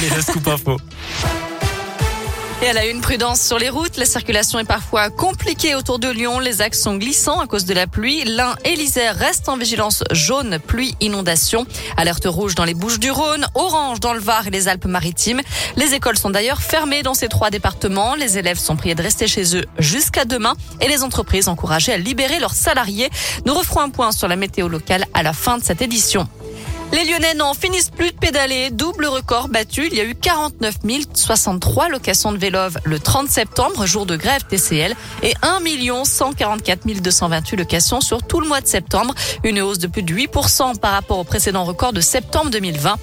Allez, le scoop. Et elle a une prudence sur les routes. La circulation est parfois compliquée autour de Lyon. Les axes sont glissants à cause de la pluie. L'Ain et l'Isère restent en vigilance jaune, pluie, inondation. Alerte rouge dans les Bouches du Rhône, orange dans le Var et les Alpes-Maritimes. Les écoles sont d'ailleurs fermées dans ces trois départements. Les élèves sont priés de rester chez eux jusqu'à demain et les entreprises encouragées à libérer leurs salariés. Nous referons un point sur la météo locale à la fin de cette édition. Les Lyonnais n'en finissent plus de pédaler. Double record battu. Il y a eu 49 063 locations de vélo le 30 septembre, jour de grève TCL, et 1 144 228 locations sur tout le mois de septembre. Une hausse de plus de 8% par rapport au précédent record de septembre 2020.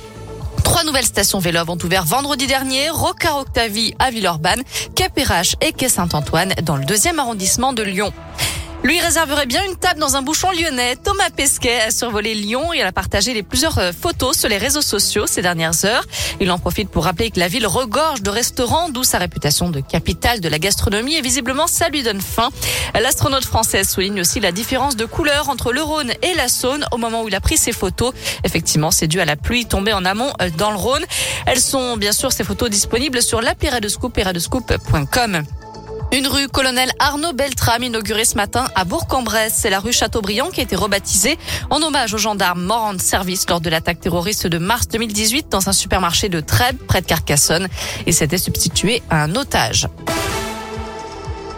Trois nouvelles stations vélo ont ouvert vendredi dernier. Rocard Octavie à Villeurbanne, Capérache et Quai Saint-Antoine dans le deuxième arrondissement de Lyon. Lui réserverait bien une table dans un bouchon lyonnais. Thomas Pesquet a survolé Lyon et a partagé les plusieurs euh, photos sur les réseaux sociaux ces dernières heures. Il en profite pour rappeler que la ville regorge de restaurants, d'où sa réputation de capitale de la gastronomie et visiblement ça lui donne faim. L'astronaute française souligne aussi la différence de couleur entre le Rhône et la Saône au moment où il a pris ses photos. Effectivement, c'est dû à la pluie tombée en amont euh, dans le Rhône. Elles sont bien sûr ces photos disponibles sur l'appli Radescoop et une rue colonel Arnaud Beltrame inaugurée ce matin à Bourg-en-Bresse. C'est la rue Chateaubriand qui a été rebaptisée en hommage aux gendarmes morts en service lors de l'attaque terroriste de mars 2018 dans un supermarché de Trèbes près de Carcassonne et s'était substitué à un otage.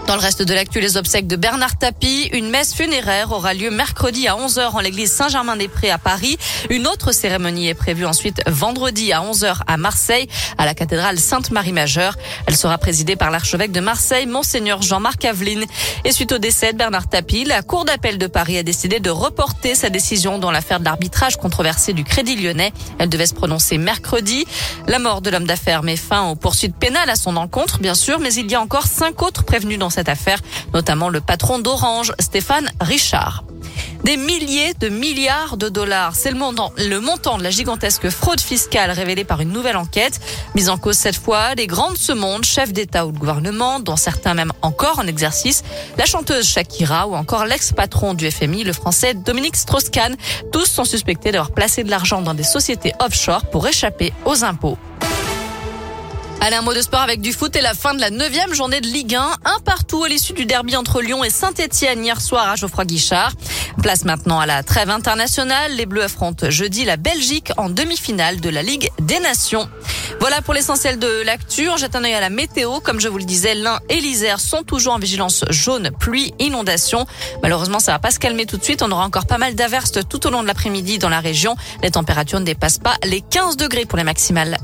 Dans le reste de l'actu, les obsèques de Bernard Tapie. Une messe funéraire aura lieu mercredi à 11h en l'église Saint-Germain-des-Prés à Paris. Une autre cérémonie est prévue ensuite vendredi à 11h à Marseille, à la cathédrale Sainte-Marie-Majeure. Elle sera présidée par l'archevêque de Marseille, Monseigneur Jean-Marc Aveline. Et suite au décès de Bernard Tapie, la Cour d'appel de Paris a décidé de reporter sa décision dans l'affaire de l'arbitrage controversé du Crédit Lyonnais. Elle devait se prononcer mercredi. La mort de l'homme d'affaires met fin aux poursuites pénales à son encontre, bien sûr, mais il y a encore cinq autres prévenus dans cette affaire, notamment le patron d'Orange, Stéphane Richard. Des milliers de milliards de dollars. C'est le montant, le montant de la gigantesque fraude fiscale révélée par une nouvelle enquête. Mise en cause cette fois, les grandes ce monde, chefs d'État ou de gouvernement, dont certains même encore en exercice, la chanteuse Shakira ou encore l'ex-patron du FMI, le français Dominique Strauss-Kahn. Tous sont suspectés d'avoir placé de l'argent dans des sociétés offshore pour échapper aux impôts. Allez, un mot de sport avec du foot et la fin de la neuvième journée de Ligue 1. Un partout à l'issue du derby entre Lyon et Saint-Etienne hier soir à Geoffroy Guichard. Place maintenant à la trêve internationale. Les Bleus affrontent jeudi la Belgique en demi-finale de la Ligue des Nations. Voilà pour l'essentiel de l'actu. Jette un œil à la météo. Comme je vous le disais, l'Ain et l'Isère sont toujours en vigilance jaune, pluie, inondation. Malheureusement, ça va pas se calmer tout de suite. On aura encore pas mal d'averses tout au long de l'après-midi dans la région. Les températures ne dépassent pas les 15 degrés pour les maximales.